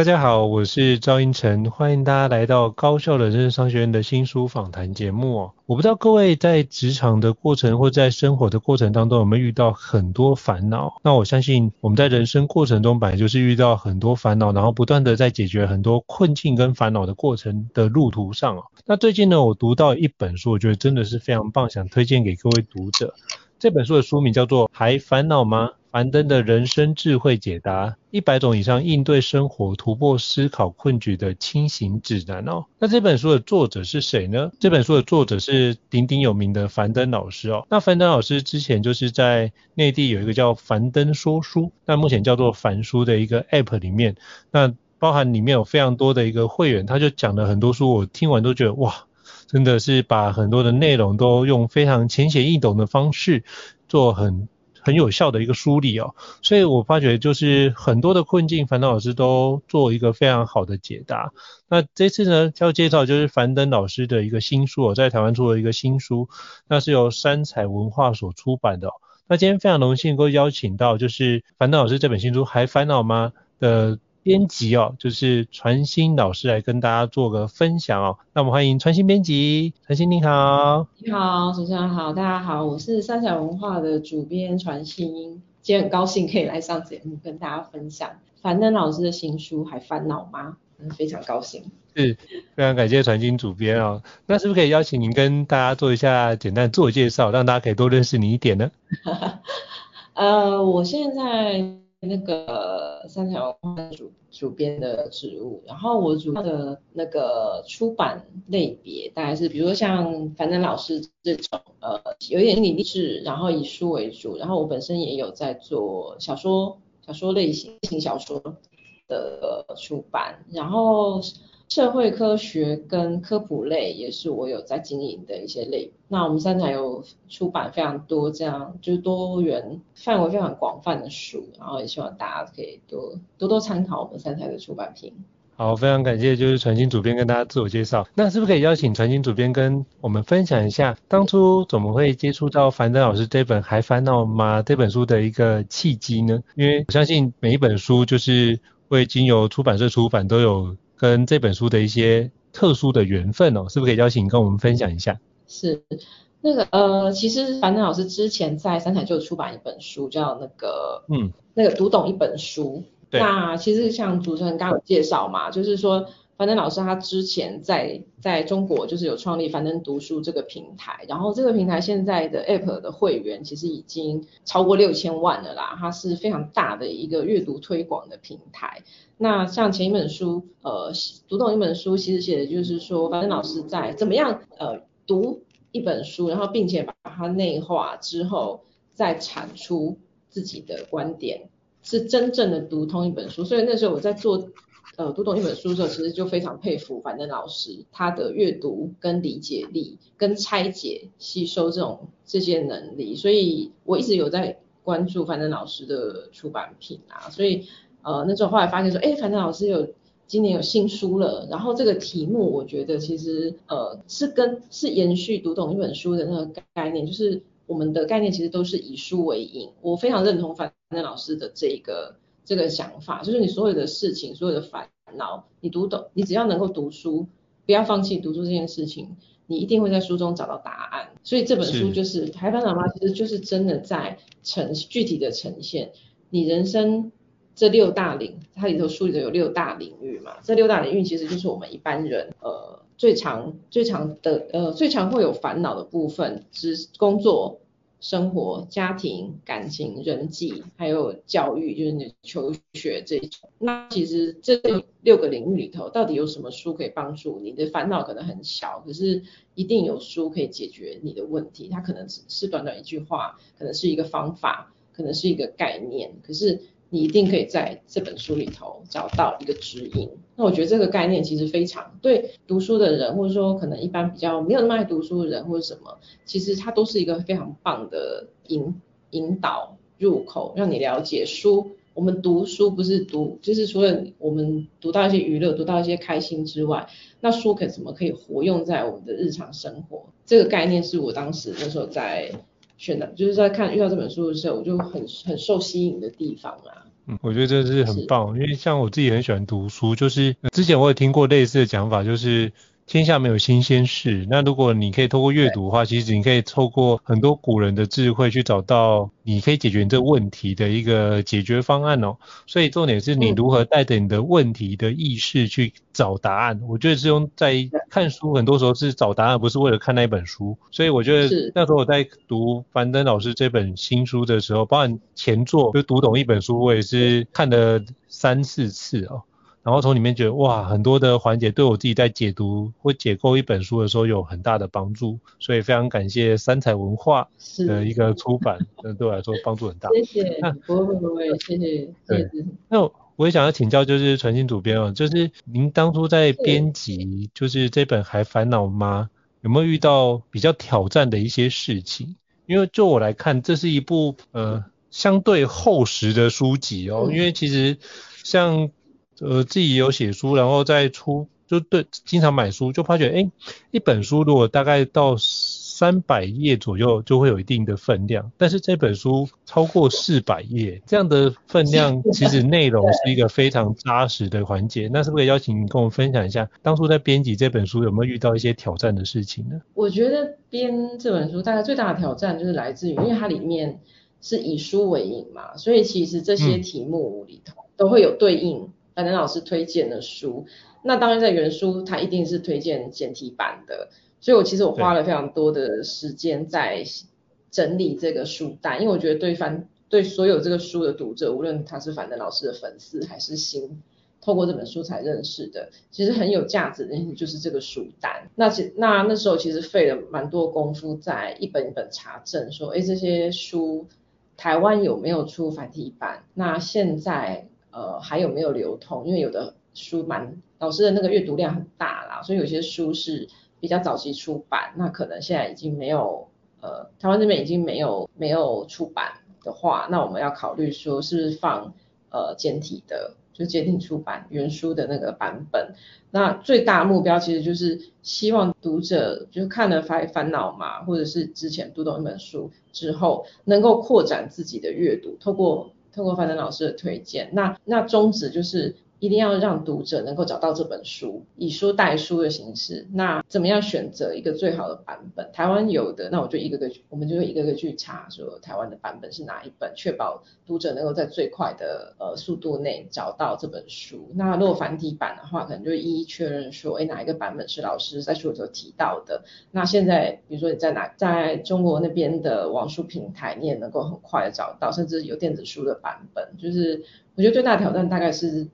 大家好，我是赵英成，欢迎大家来到高效人生商学院的新书访谈节目。我不知道各位在职场的过程或在生活的过程当中有没有遇到很多烦恼？那我相信我们在人生过程中本来就是遇到很多烦恼，然后不断的在解决很多困境跟烦恼的过程的路途上。那最近呢，我读到一本书，我觉得真的是非常棒，想推荐给各位读者。这本书的书名叫做《还烦恼吗？樊登的人生智慧解答：一百种以上应对生活、突破思考困局的清醒指南》哦。那这本书的作者是谁呢？这本书的作者是鼎鼎有名的樊登老师哦。那樊登老师之前就是在内地有一个叫樊登说书，那目前叫做樊书的一个 App 里面，那包含里面有非常多的一个会员，他就讲了很多书，我听完都觉得哇，真的是把很多的内容都用非常浅显易懂的方式做很。很有效的一个梳理哦，所以我发觉就是很多的困境，樊登老师都做一个非常好的解答。那这次呢，要介绍就是樊登老师的一个新书哦，在台湾出了一个新书，那是由三采文化所出版的哦。那今天非常荣幸能够邀请到就是樊登老师这本新书还烦恼吗的编辑哦，就是传心老师来跟大家做个分享哦。那我们欢迎传心编辑，传心你好。你好，主持人好，大家好，我是三采文化的主编传心，今天很高兴可以来上节目跟大家分享樊登老师的新书还烦恼吗？嗯，非常高兴。是，非常感谢传心主编哦。那是不是可以邀请您跟大家做一下简单自我介绍，让大家可以多认识你一点呢？呃，我现在。那个三采文化主主编的职务，然后我主要的那个出版类别大概是，比如说像樊登老师这种，呃，有点励志，然后以书为主，然后我本身也有在做小说，小说类型型小说的出版，然后。社会科学跟科普类也是我有在经营的一些类。那我们三采有出版非常多这样就是多元范围非常广泛的书，然后也希望大家可以多多多参考我们三采的出版品。好，非常感谢就是传馨主编跟大家自我介绍。那是不是可以邀请传馨主编跟我们分享一下当初怎么会接触到樊登老师这本还烦恼吗这本书的一个契机呢？因为我相信每一本书就是会经由出版社出版都有。跟这本书的一些特殊的缘分哦，是不是可以邀请你跟我们分享一下？是，那个呃，其实樊登老师之前在三彩就出版一本书，叫那个嗯，那个读懂一本书。对。那其实像主持人刚刚有介绍嘛，就是说。樊登老师他之前在在中国就是有创立樊登读书这个平台，然后这个平台现在的 App 的会员其实已经超过六千万了啦，它是非常大的一个阅读推广的平台。那像前一本书，呃，读懂一本书，其实写的就是说樊登老师在怎么样呃读一本书，然后并且把它内化之后，再产出自己的观点，是真正的读通一本书。所以那时候我在做。呃读懂一本书的时候，其实就非常佩服樊登老师他的阅读跟理解力，跟拆解吸收这种这些能力，所以我一直有在关注樊登老师的出版品啊，所以呃那时候后来发现说，哎，樊登老师有今年有新书了，然后这个题目我觉得其实呃是跟是延续读懂一本书的那个概念，就是。我们的概念其实都是以书为引，我非常认同樊登老师的这个这个想法，就是你所有的事情，所有的烦恼，你读懂，你只要能够读书，不要放弃读书这件事情，你一定会在书中找到答案。所以这本书就是《台湾老妈》，其实就是真的在呈具体的呈现你人生这六大领，它里头书里头有六大领域嘛，这六大领域其实就是我们一般人呃。最常最常的呃最常会有烦恼的部分，是工作、生活、家庭、感情、人际，还有教育，就是你求学这一种。那其实这六个领域里头，到底有什么书可以帮助你的烦恼？可能很小，可是一定有书可以解决你的问题。它可能只是短短一句话，可能是一个方法，可能是一个概念，可是。你一定可以在这本书里头找到一个指引。那我觉得这个概念其实非常对读书的人，或者说可能一般比较没有那么爱读书的人或者什么，其实它都是一个非常棒的引引导入口，让你了解书。我们读书不是读，就是除了我们读到一些娱乐、读到一些开心之外，那书可怎么可以活用在我们的日常生活？这个概念是我当时那时候在。选的就是在看遇到这本书的时候，我就很很受吸引的地方啊。嗯，我觉得这是很棒，因为像我自己很喜欢读书，就是之前我也听过类似的讲法，就是。天下没有新鲜事。那如果你可以透过阅读的话，其实你可以透过很多古人的智慧去找到你可以解决你这个问题的一个解决方案哦。所以重点是你如何带着你的问题的意识去找答案。嗯、我觉得是用在看书，很多时候是找答案，不是为了看那一本书。所以我觉得那时候我在读樊登老师这本新书的时候，包含前作就读懂一本书，我也是看了三四次哦。然后从里面觉得哇，很多的环节对我自己在解读或解构一本书的时候有很大的帮助，所以非常感谢三彩文化的一个出版，那 对我来说帮助很大。谢谢，不会不会，谢谢。对，那我也想要请教，就是传信主编哦，就是您当初在编辑就是这本还烦恼吗？有没有遇到比较挑战的一些事情？因为就我来看，这是一部呃相对厚实的书籍哦，嗯、因为其实像。呃，自己有写书，然后再出，就对，经常买书，就发觉，哎，一本书如果大概到三百页左右，就会有一定的分量。但是这本书超过四百页，这样的分量，其实内容是一个非常扎实的环节。那是不是邀请你跟我们分享一下，当初在编辑这本书有没有遇到一些挑战的事情呢？我觉得编这本书大概最大的挑战就是来自于，因为它里面是以书为引嘛，所以其实这些题目里头都会有对应。樊登老师推荐的书，那当然在原书他一定是推荐简体版的，所以我其实我花了非常多的时间在整理这个书单，因为我觉得对樊对所有这个书的读者，无论他是樊登老师的粉丝还是新透过这本书才认识的，其实很有价值的就是这个书单。那其那那时候其实费了蛮多功夫在一本一本查证，说哎这些书台湾有没有出繁体版？那现在。呃，还有没有流通？因为有的书蛮老师的那个阅读量很大啦，所以有些书是比较早期出版，那可能现在已经没有，呃，台湾这边已经没有没有出版的话，那我们要考虑说是不是放呃简体的，就简体出版原书的那个版本。那最大目标其实就是希望读者就看了烦烦恼嘛，或者是之前读懂一本书之后，能够扩展自己的阅读，透过。通过樊登老师的推荐，那那宗旨就是。一定要让读者能够找到这本书，以书代书的形式。那怎么样选择一个最好的版本？台湾有的，那我就一个个，我们就一个个去查，说台湾的版本是哪一本，确保读者能够在最快的呃速度内找到这本书。那如果繁体版的话，可能就一一确认说，哎，哪一个版本是老师在书里头提到的？那现在比如说你在哪，在中国那边的网书平台，你也能够很快的找到，甚至有电子书的版本。就是我觉得最大挑战大概是。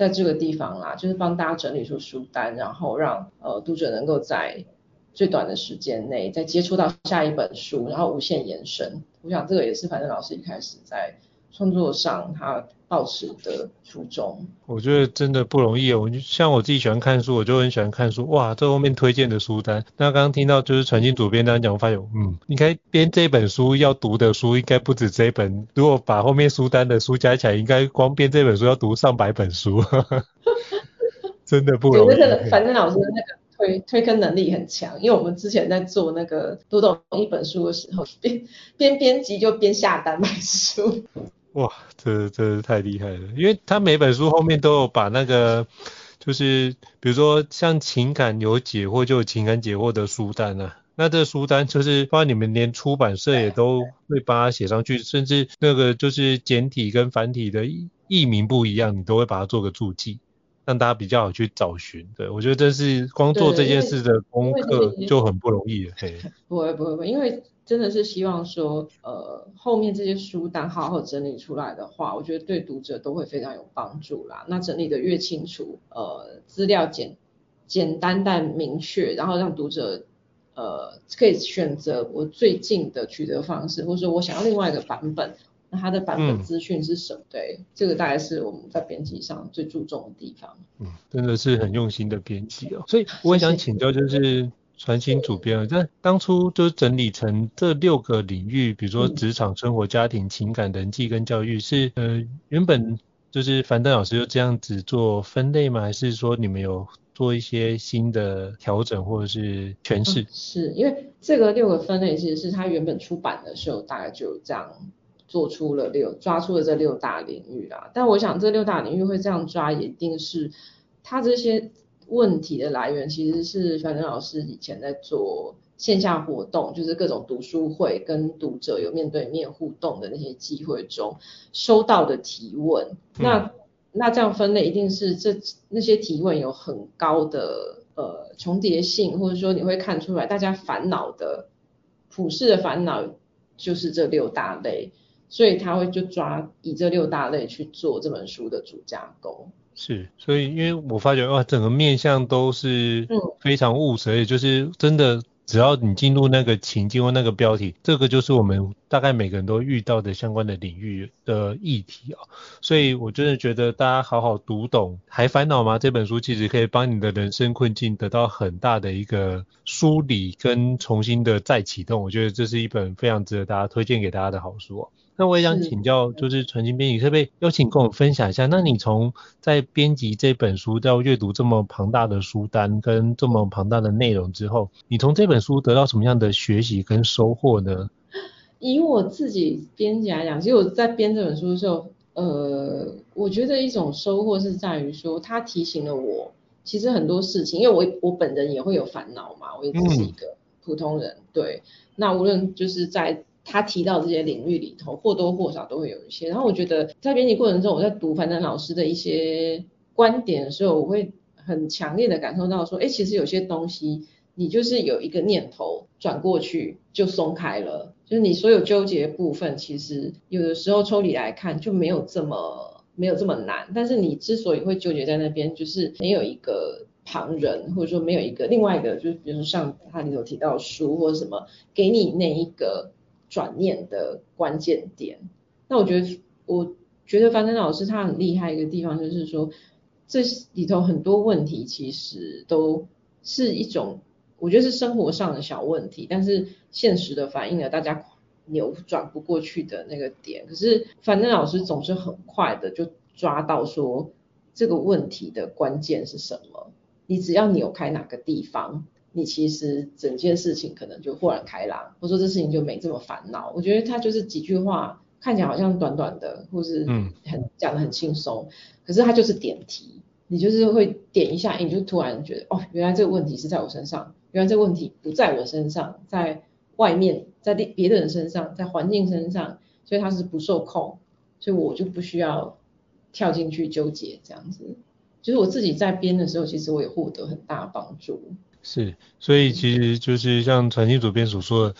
在这个地方啦，就是帮大家整理出书单，然后让呃读者能够在最短的时间内再接触到下一本书，然后无限延伸。我想这个也是樊正老师一开始在创作上他抱持的初衷。我觉得真的不容易。我像我自己喜欢看书，我就很喜欢看书。哇，这后面推荐的书单。那刚刚听到就是传馨主编这样讲，我发现，嗯，应该编这本书要读的书应该不止这一本。如果把后面书单的书加起来，应该光编这本书要读上百本书。真的不容易。我觉得樊登老师的那个。推推坑能力很强，因为我们之前在做那个读懂一本书的时候，边边编辑就边下单买书。哇，这这是太厉害了，因为他每本书后面都有把那个，就是比如说像情感有解惑，就有情感解惑的书单啊。那这个书单就是，包括你们连出版社也都会把它写上去，甚至那个就是简体跟繁体的译名不一样，你都会把它做个注记。让大家比较好去找寻，对，我觉得这是光做这件事的功课就很不容易了。嘿，不会不会不会，因为真的是希望说，呃，后面这些书单好好整理出来的话，我觉得对读者都会非常有帮助啦。那整理的越清楚，呃，资料简简单但明确，然后让读者呃可以选择我最近的取得方式，或者说我想要另外一个版本。那它的版本资讯是什么？嗯、对，这个大概是我们在编辑上最注重的地方。嗯，真的是很用心的编辑哦。所以我也想请教，就是传新主编，在当初就整理成这六个领域，比如说职场、生活、家庭、情感、人际跟教育，是呃原本就是樊登老师就这样子做分类吗？还是说你们有做一些新的调整或者是诠释？嗯、是因为这个六个分类其实是他原本出版的时候大概就这样。做出了六，抓出了这六大领域啦。但我想这六大领域会这样抓，也一定是他这些问题的来源，其实是樊登老师以前在做线下活动，就是各种读书会跟读者有面对面互动的那些机会中收到的提问。嗯、那那这样分类，一定是这那些提问有很高的呃重叠性，或者说你会看出来大家烦恼的普世的烦恼就是这六大类。所以他会就抓以这六大类去做这本书的主架构。是，所以因为我发觉哇，整个面向都是非常务实，也、嗯、就是真的。只要你进入那个情境或那个标题，这个就是我们大概每个人都遇到的相关的领域的议题啊。所以我真的觉得大家好好读懂，还烦恼吗？这本书其实可以帮你的人生困境得到很大的一个梳理跟重新的再启动。我觉得这是一本非常值得大家推荐给大家的好书哦。那我也想请教，就是纯金编辑，可不可以邀请跟我分享一下？那你从在编辑这本书到阅读这么庞大的书单跟这么庞大的内容之后，你从这本书得到什么样的学习跟收获呢？以我自己编辑来讲，其实我在编这本书的时候，呃，我觉得一种收获是在于说，它提醒了我，其实很多事情，因为我我本人也会有烦恼嘛，我也只是一个普通人，嗯、对。那无论就是在他提到这些领域里头，或多或少都会有一些。然后我觉得在编辑过程中，我在读樊登老师的一些观点的时候，我会很强烈的感受到说，哎，其实有些东西你就是有一个念头转过去就松开了，就是你所有纠结的部分，其实有的时候抽离来看就没有这么没有这么难。但是你之所以会纠结在那边，就是没有一个旁人，或者说没有一个另外一个，就是比如说像他里头提到书或者什么，给你那一个。转念的关键点，那我觉得，我觉得樊登老师他很厉害一个地方就是说，这里头很多问题其实都是一种，我觉得是生活上的小问题，但是现实的反映了大家扭转不过去的那个点。可是樊登老师总是很快的就抓到说这个问题的关键是什么，你只要扭开哪个地方。你其实整件事情可能就豁然开朗，或者说这事情就没这么烦恼。我觉得他就是几句话，看起来好像短短的，或是很讲得很轻松，可是他就是点题，你就是会点一下，你就突然觉得哦，原来这个问题是在我身上，原来这个问题不在我身上，在外面，在别的人身上，在环境身上，所以他是不受控，所以我就不需要跳进去纠结这样子。就是我自己在编的时候，其实我也获得很大的帮助。是，所以其实就是像传馨主编所说的，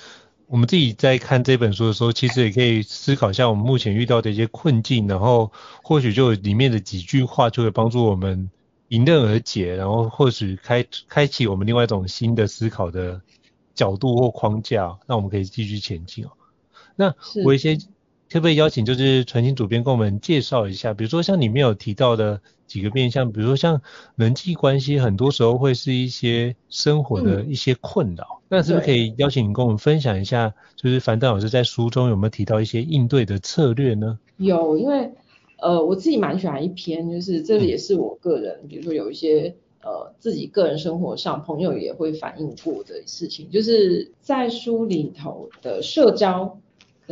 我们自己在看这本书的时候，其实也可以思考一下我们目前遇到的一些困境，然后或许就里面的几句话就会帮助我们迎刃而解，然后或许开开启我们另外一种新的思考的角度或框架，那我们可以继续前进哦。那我一些可不可以邀请就是传馨主编跟我们介绍一下，比如说像里面有提到的几个面向，比如说像人际关系，很多时候会是一些生活的一些困扰，嗯、那是不是可以邀请你跟我们分享一下，就是樊登老师在书中有没有提到一些应对的策略呢？有，因为呃我自己蛮喜欢一篇，就是这也是我个人，嗯、比如说有一些。呃，自己个人生活上，朋友也会反映过的事情，就是在书里头的社交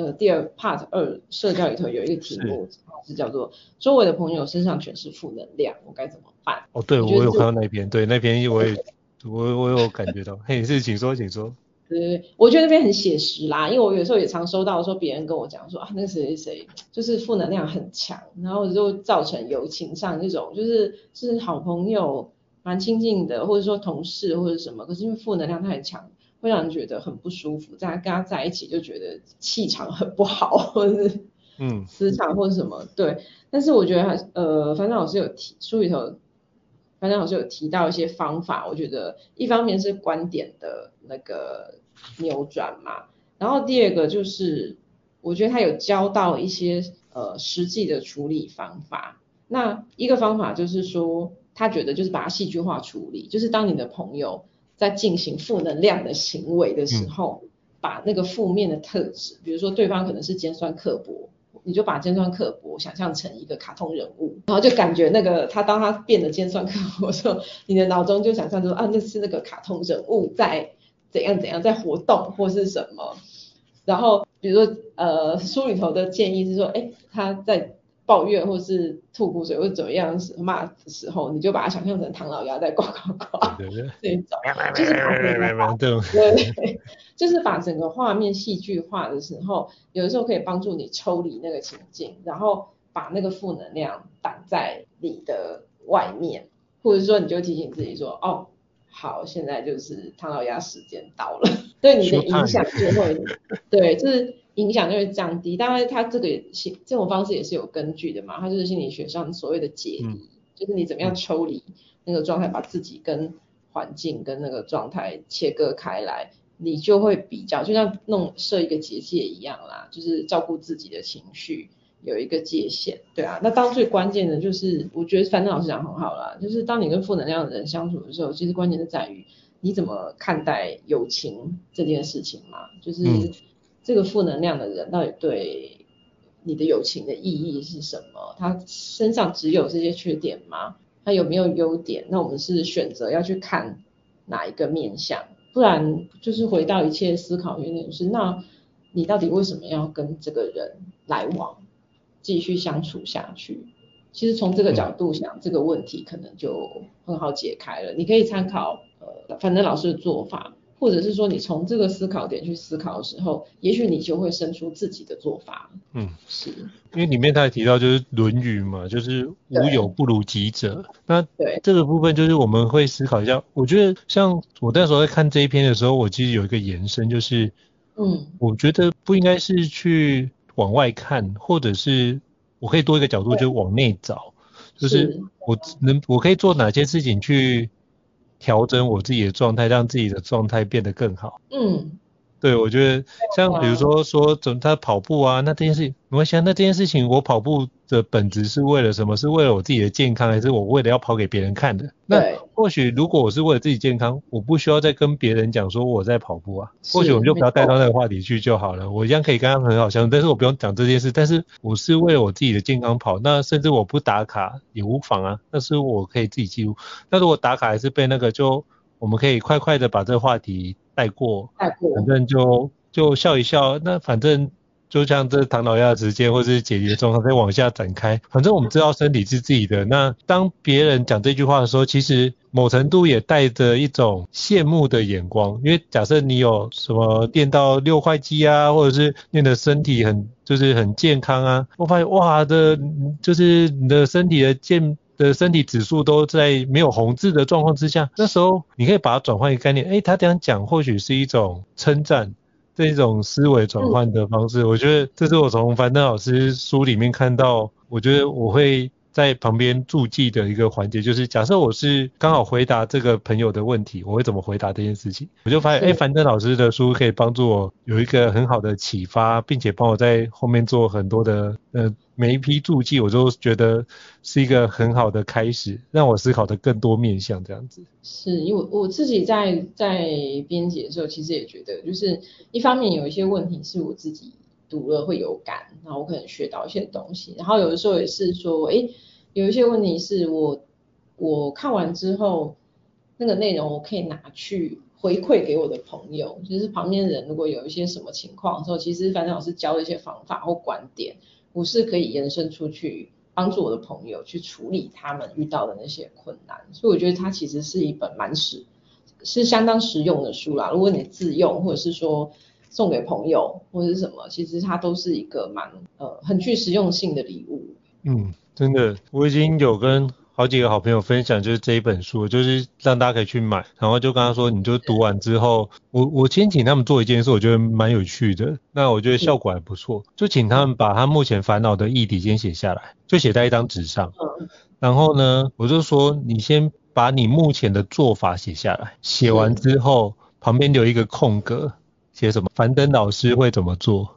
的第二 part 二社交里头有一个题目是，是叫做“周围的朋友身上全是负能量，我该怎么办？”哦，对，我有看到那篇，对，那篇我也我我有感觉到，嘿，是，请说，请说。对对对，我觉得那边很写实啦，因为我有时候也常收到说别人跟我讲说啊，那个谁谁谁就是负能量很强，然后就造成友情上这种就是是好朋友。蛮亲近的，或者说同事或者什么，可是因为负能量太强，会让人觉得很不舒服。在跟他在一起就觉得气场很不好，或者是嗯磁场或者什么、嗯、对。但是我觉得还呃，樊登老师有提书里头，樊登老师有提到一些方法。我觉得一方面是观点的那个扭转嘛，然后第二个就是我觉得他有教到一些呃实际的处理方法。那一个方法就是说。他觉得就是把它戏剧化处理，就是当你的朋友在进行负能量的行为的时候，嗯、把那个负面的特质，比如说对方可能是尖酸刻薄，你就把尖酸刻薄想象成一个卡通人物，然后就感觉那个他当他变得尖酸刻薄的时候，你的脑中就想象说啊，那是那个卡通人物在怎样怎样在活动或是什么，然后比如说呃书里头的建议是说，哎他在。抱怨或是吐苦水或者怎么样骂的时候，你就把它想象成唐老鸭在呱呱呱，对对对，这种就是把整个对对，就是把整个画面戏剧化的时候，有的时候可以帮助你抽离那个情境，然后把那个负能量挡在你的外面，或者说你就提醒自己说，哦，好，现在就是唐老鸭时间到了，对你的影响就会，对，就是。影响就会降低，当然他这个也心这种方式也是有根据的嘛，他就是心理学上所谓的解离，嗯、就是你怎么样抽离那个状态，把自己跟环境跟那个状态切割开来，你就会比较，就像弄设一个结界一样啦，就是照顾自己的情绪有一个界限，对啊，那当最关键的就是，我觉得樊登老师讲很好啦，就是当你跟负能量的人相处的时候，其实关键是在于你怎么看待友情这件事情嘛，就是。这个负能量的人到底对你的友情的意义是什么？他身上只有这些缺点吗？他有没有优点？那我们是选择要去看哪一个面向？不然就是回到一切思考原点是：那你到底为什么要跟这个人来往，继续相处下去？其实从这个角度想，这个问题可能就很好解开了。你可以参考呃樊登老师的做法。或者是说，你从这个思考点去思考的时候，也许你就会生出自己的做法。嗯，是。因为里面他也提到就是《论语》嘛，就是无有不如己者。那对这个部分，就是我们会思考一下。我觉得像我那时候在看这一篇的时候，我其实有一个延伸，就是嗯，我觉得不应该是去往外看，或者是我可以多一个角度，就往内找，就是我能我可以做哪些事情去。调整我自己的状态，让自己的状态变得更好。嗯，对，我觉得像比如说说怎他跑步啊，那这件事情没关系啊，那这件事情我跑步的本质是为了什么？是为了我自己的健康，还是我为了要跑给别人看的？那或许如果我是为了自己健康，我不需要再跟别人讲说我在跑步啊。或许我们就不要带到那个话题去就好了。我一样可以跟他们很好相处，但是我不用讲这件事。但是我是为了我自己的健康跑，那甚至我不打卡也无妨啊。那是我可以自己记录。那如果打卡还是被那个，就我们可以快快的把这个话题带过，带过，反正就就笑一笑。那反正。就像这唐老鸭的时间，或者是解离的状况，再往下展开。反正我们知道身体是自己的。那当别人讲这句话的时候，其实某程度也带着一种羡慕的眼光。因为假设你有什么练到六块肌啊，或者是练的身体很就是很健康啊，我发现哇的，就是你的身体的健的身体指数都在没有红字的状况之下，那时候你可以把它转换一个概念，诶，他这样讲或许是一种称赞。这一种思维转换的方式，我觉得这是我从樊登老师书里面看到，我觉得我会在旁边注记的一个环节，就是假设我是刚好回答这个朋友的问题，我会怎么回答这件事情？我就发现，哎，樊登老师的书可以帮助我有一个很好的启发，并且帮我在后面做很多的呃每一批注记，我都觉得是一个很好的开始，让我思考的更多面向这样子。是因为我自己在在编辑的时候，其实也觉得，就是一方面有一些问题是我自己读了会有感，然后我可能学到一些东西，然后有的时候也是说，哎。有一些问题是我我看完之后，那个内容我可以拿去回馈给我的朋友，就是旁边人如果有一些什么情况的时候，其实樊登老师教的一些方法或观点，我是可以延伸出去帮助我的朋友去处理他们遇到的那些困难，所以我觉得它其实是一本蛮实是相当实用的书啦。如果你自用或者是说送给朋友或者是什么，其实它都是一个蛮呃很具实用性的礼物。嗯。真的，我已经有跟好几个好朋友分享，就是这一本书，就是让大家可以去买，然后就跟他说，你就读完之后，我我先请他们做一件事，我觉得蛮有趣的，那我觉得效果还不错，就请他们把他目前烦恼的议题先写下来，就写在一张纸上，然后呢，我就说你先把你目前的做法写下来，写完之后旁边留一个空格，写什么？樊登老师会怎么做？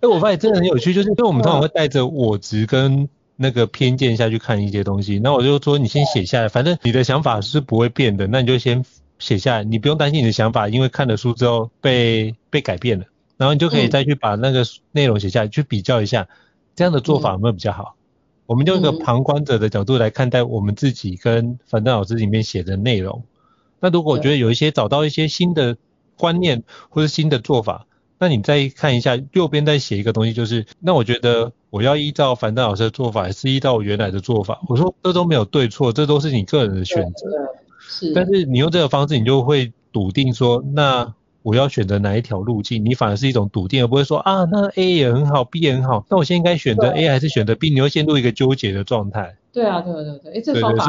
哎，我发现真的很有趣，就是因为我们通常会带着我执跟那个偏见下去看一些东西，那我就说你先写下来，反正你的想法是不会变的，那你就先写下来，你不用担心你的想法，因为看了书之后被被改变了，然后你就可以再去把那个内容写下来，去比较一下，这样的做法有没有比较好？我们用一个旁观者的角度来看待我们自己跟樊登老师里面写的内容，那如果我觉得有一些找到一些新的观念或者新的做法。那你再看一下右边再写一个东西，就是那我觉得我要依照樊登老师的做法，还是依照我原来的做法？我说这都没有对错，这都是你个人的选择。是。但是你用这个方式，你就会笃定说，那我要选择哪一条路径？你反而是一种笃定，而不会说啊，那 A 也很好，B 也很好，那我现在应该选择 A 还是选择 B？你会陷入一个纠结的状态。对啊，对对对，哎，这个方法。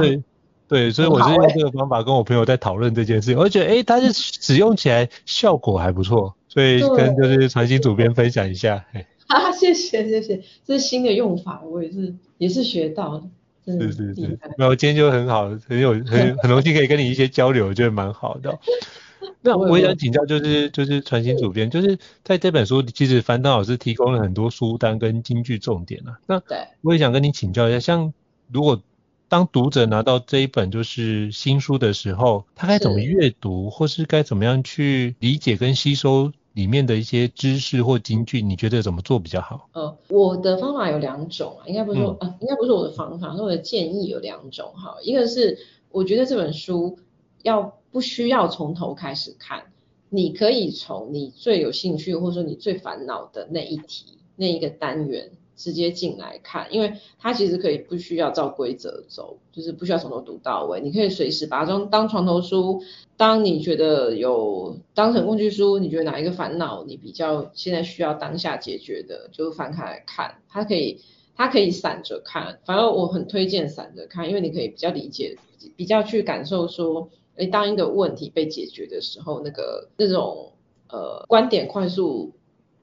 对，所以我是用这个方法跟我朋友在讨论这件事情，我觉得哎，它是使用起来效果还不错。所以跟就是传心主编分享一下，啊，谢谢谢谢，这是新的用法，我也是也是学到的，是是是，那我今天就很好，很有很 很荣幸可以跟你一些交流，我觉得蛮好的。那我也想请教，就是就是传新主编，就是在这本书，其实樊登老师提供了很多书单跟金句重点啊。那对我也想跟你请教一下，像如果当读者拿到这一本就是新书的时候，他该怎么阅读，或是该怎么样去理解跟吸收？里面的一些知识或金句，你觉得怎么做比较好？呃，我的方法有两种啊，应该不是说，嗯、呃，应该不是我的方法，是我的建议有两种哈。一个是我觉得这本书要不需要从头开始看，你可以从你最有兴趣或者说你最烦恼的那一题那一个单元。直接进来看，因为它其实可以不需要照规则走，就是不需要从头读到尾，你可以随时把它当当床头书。当你觉得有当成工具书，你觉得哪一个烦恼你比较现在需要当下解决的，就翻开来看。它可以它可以散着看，反而我很推荐散着看，因为你可以比较理解，比较去感受说，诶，当一个问题被解决的时候，那个那种呃观点快速。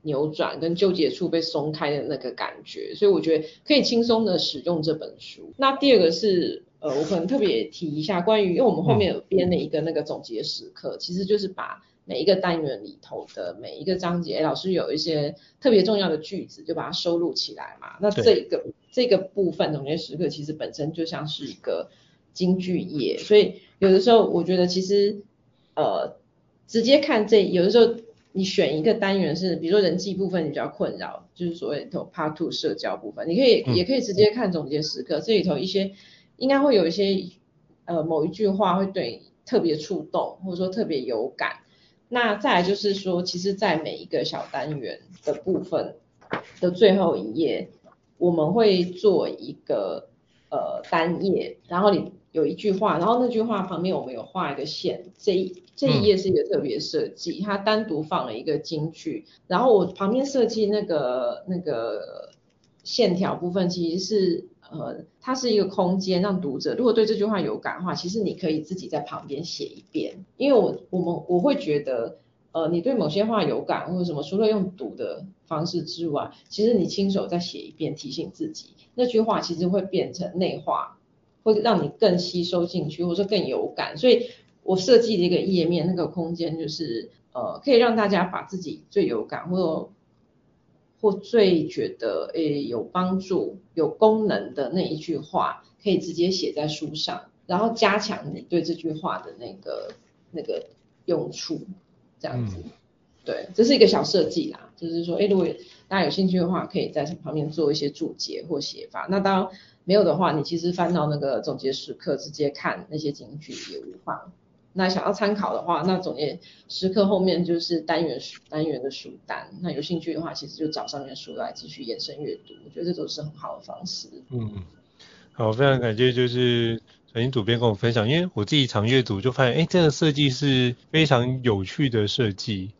扭转跟纠结处被松开的那个感觉，所以我觉得可以轻松的使用这本书。那第二个是，呃，我可能特别提一下关于，因为我们后面有编了一个那个总结时刻，其实就是把每一个单元里头的每一个章节，哎，老师有一些特别重要的句子，就把它收录起来嘛。那这个这个部分总结时刻其实本身就像是一个金句页，所以有的时候我觉得其实，呃，直接看这有的时候。你选一个单元是，比如说人际部分你比较困扰，就是所谓的 Part Two 社交部分，你可以、嗯、也可以直接看总结时刻，这里头一些应该会有一些呃某一句话会对你特别触动，或者说特别有感。那再来就是说，其实，在每一个小单元的部分的最后一页，我们会做一个呃单页，然后你有一句话，然后那句话旁边我们有画一个线，这一。这一页是一个特别设计，它单独放了一个金句，然后我旁边设计那个那个线条部分，其实是呃，它是一个空间，让读者如果对这句话有感的话，其实你可以自己在旁边写一遍，因为我我们我会觉得呃，你对某些话有感或者什么，除了用读的方式之外，其实你亲手再写一遍，提醒自己，那句话其实会变成内化，会让你更吸收进去，或者更有感。所以我设计的一个页面，那个空间就是，呃，可以让大家把自己最有感或或最觉得诶有帮助、有功能的那一句话，可以直接写在书上，然后加强你对这句话的那个那个用处。这样子，对，这是一个小设计啦，就是说，哎，如果大家有兴趣的话，可以在旁边做一些注解或写法。那当然没有的话，你其实翻到那个总结时刻，直接看那些金句也无妨。那想要参考的话，那总结时刻后面就是单元书单元的书单。那有兴趣的话，其实就找上面书来继续延伸阅读。我觉得这都是很好的方式。嗯，好，非常感谢，就是。传馨主编跟我分享，因为我自己常阅读，就发现，哎，这个设计是非常有趣的设计。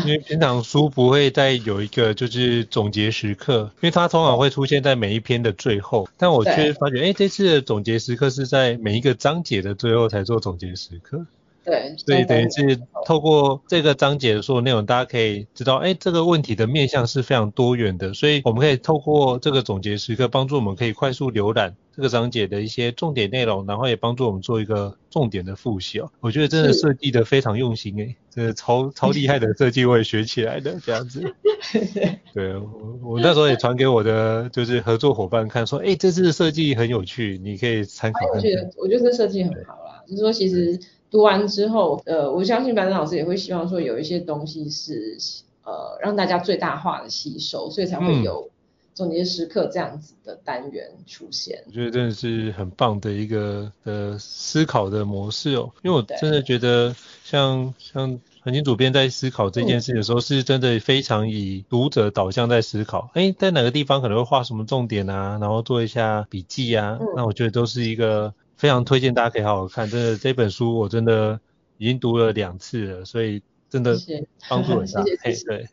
因为平常书不会再有一个就是总结时刻，因为它通常会出现在每一篇的最后，但我却发觉，哎，这次的总结时刻是在每一个章节的最后才做总结时刻。对，所以等于是透过这个章节的所有内容，大家可以知道，哎，这个问题的面向是非常多元的，所以我们可以透过这个总结时刻，帮助我们可以快速浏览。这个章节的一些重点内容，然后也帮助我们做一个重点的复习哦。我觉得真的设计的非常用心诶，这个超超厉害的设计，我也学起来的这样子。对，我我那时候也传给我的就是合作伙伴看，说，哎，这次的设计很有趣，你可以参考看看。我觉得我觉得这设计很好啦，就是说其实读完之后，呃，我相信班长老师也会希望说有一些东西是呃让大家最大化的吸收，所以才会有。总结时刻这样子的单元出现，我觉得真的是很棒的一个呃思考的模式哦。因为我真的觉得像像传馨主编在思考这件事的时候，是真的非常以读者导向在思考。哎、嗯，在哪个地方可能会画什么重点啊，然后做一下笔记啊。嗯、那我觉得都是一个非常推荐大家可以好好看。真的这本书我真的已经读了两次了，所以真的帮助很大。谢谢对，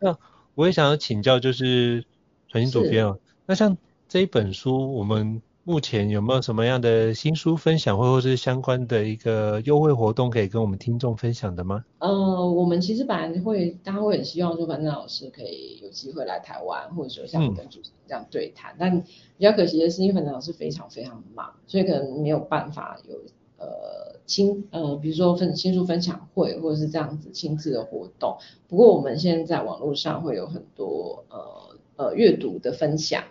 那我也想要请教就是。传心主编哦，那像这一本书，我们目前有没有什么样的新书分享会，或者是相关的一个优惠活动可以跟我们听众分享的吗？呃，我们其实本来会，大家会很希望说，班正老师可以有机会来台湾，或者说像跟主持人这样对谈。但比较可惜的是，因为班正老师非常非常忙，所以可能没有办法有呃亲呃，比如说分新书分享会，或者是这样子亲自的活动。不过我们现在在网络上会有很多呃。呃，阅读的分享，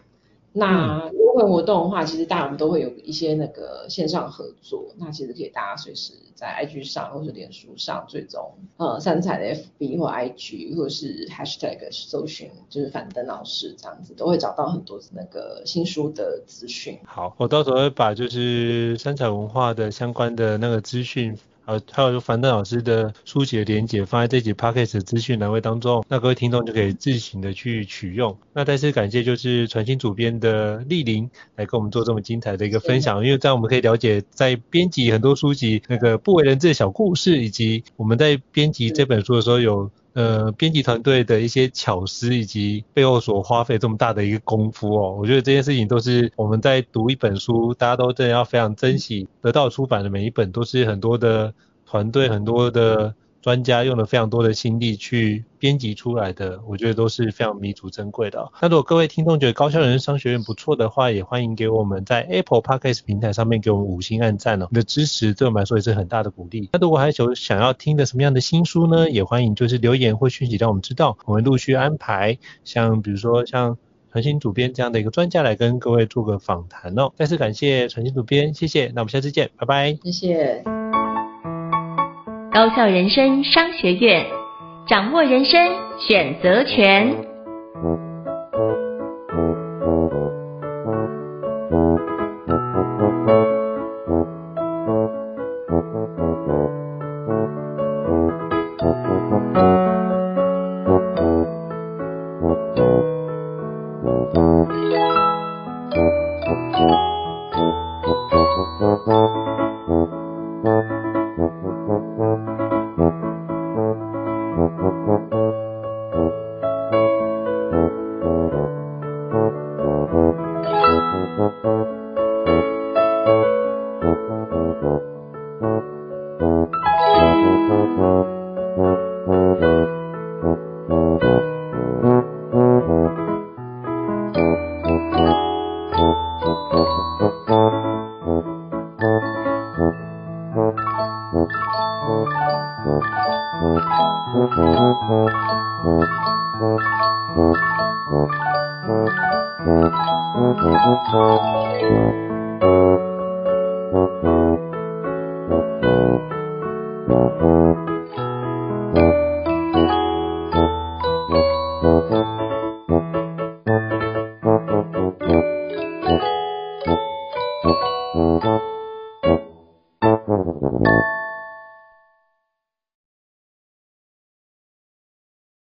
那优惠活动的话，其实大家我们都会有一些那个线上合作，那其实可以大家随时在 IG 上或者脸书上追踪，呃，三彩的 FB 或 IG 或是 Hashtag 搜寻，就是樊登老师这样子，都会找到很多那个新书的资讯。好，我到时候会把就是三彩文化的相关的那个资讯。呃，还有樊登老师的书籍的连接放在这集 podcast 的资讯栏位当中，那各位听众就可以自行的去取用。那再次感谢就是传新主编的莅临来跟我们做这么精彩的一个分享，因为这样我们可以了解在编辑很多书籍那个不为人知的小故事，以及我们在编辑这本书的时候有。呃，编辑团队的一些巧思，以及背后所花费这么大的一个功夫哦，我觉得这件事情都是我们在读一本书，大家都真的要非常珍惜得到出版的每一本，都是很多的团队，很多的。专家用了非常多的心力去编辑出来的，我觉得都是非常弥足珍贵的。那如果各位听众觉得高效人商学院不错的话，也欢迎给我们在 Apple Podcast 平台上面给我们五星按赞哦。你的支持对我们来说也是很大的鼓励。那如果还有想要听的什么样的新书呢？也欢迎就是留言或讯息让我们知道，我们陆续安排像比如说像传馨主编这样的一个专家来跟各位做个访谈哦。再次感谢传馨主编，谢谢。那我们下次见，拜拜。谢谢。高校人生商学院，掌握人生选择权。